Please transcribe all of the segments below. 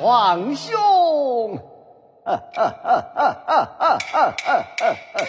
皇兄。哈哈哈哈哈哈哈哈哈哈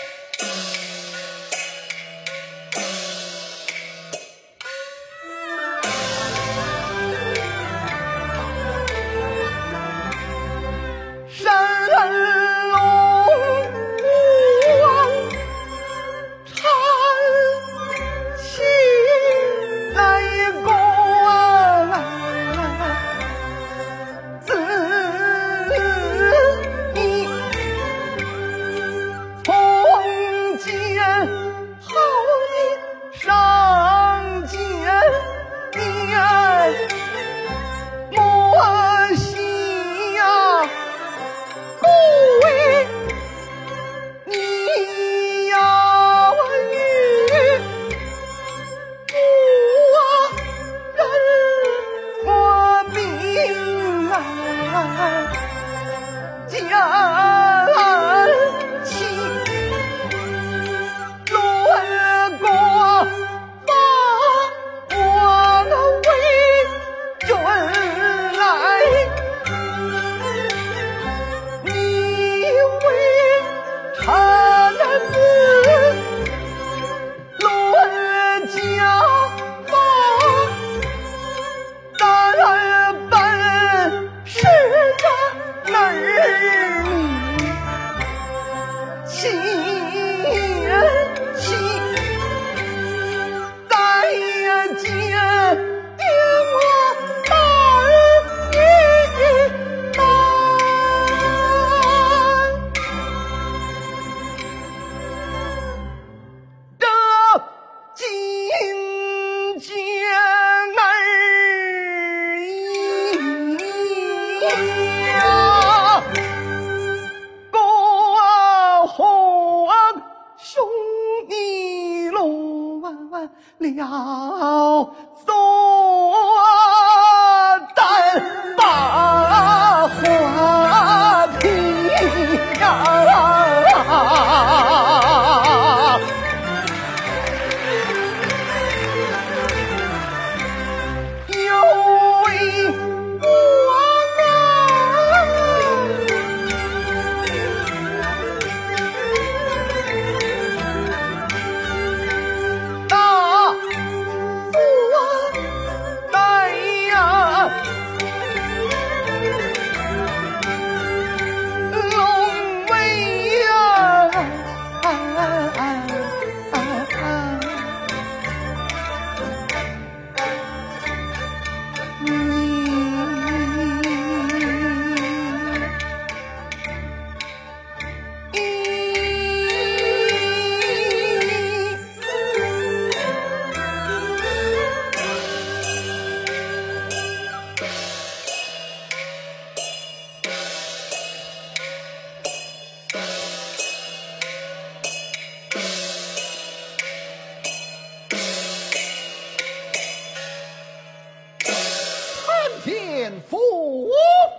天赋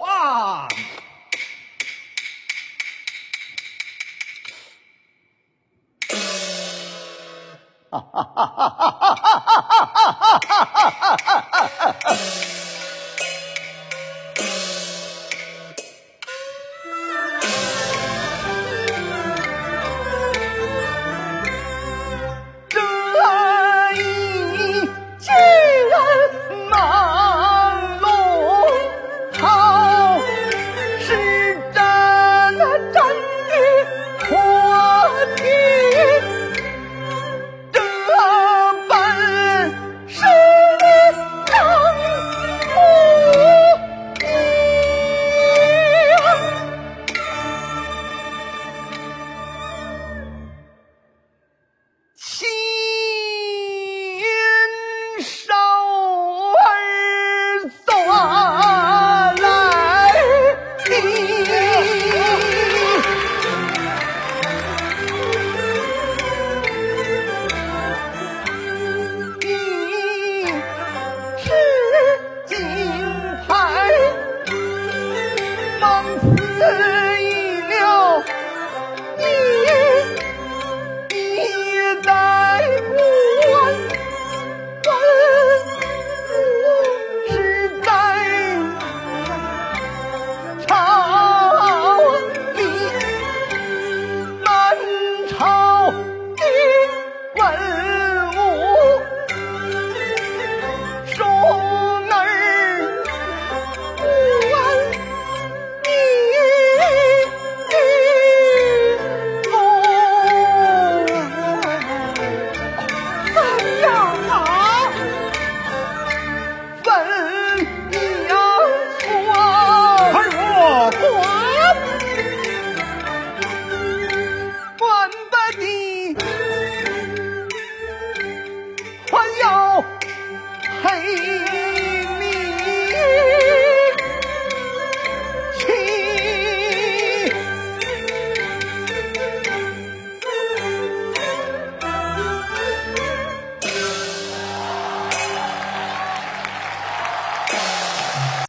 啊！哈哈哈哈。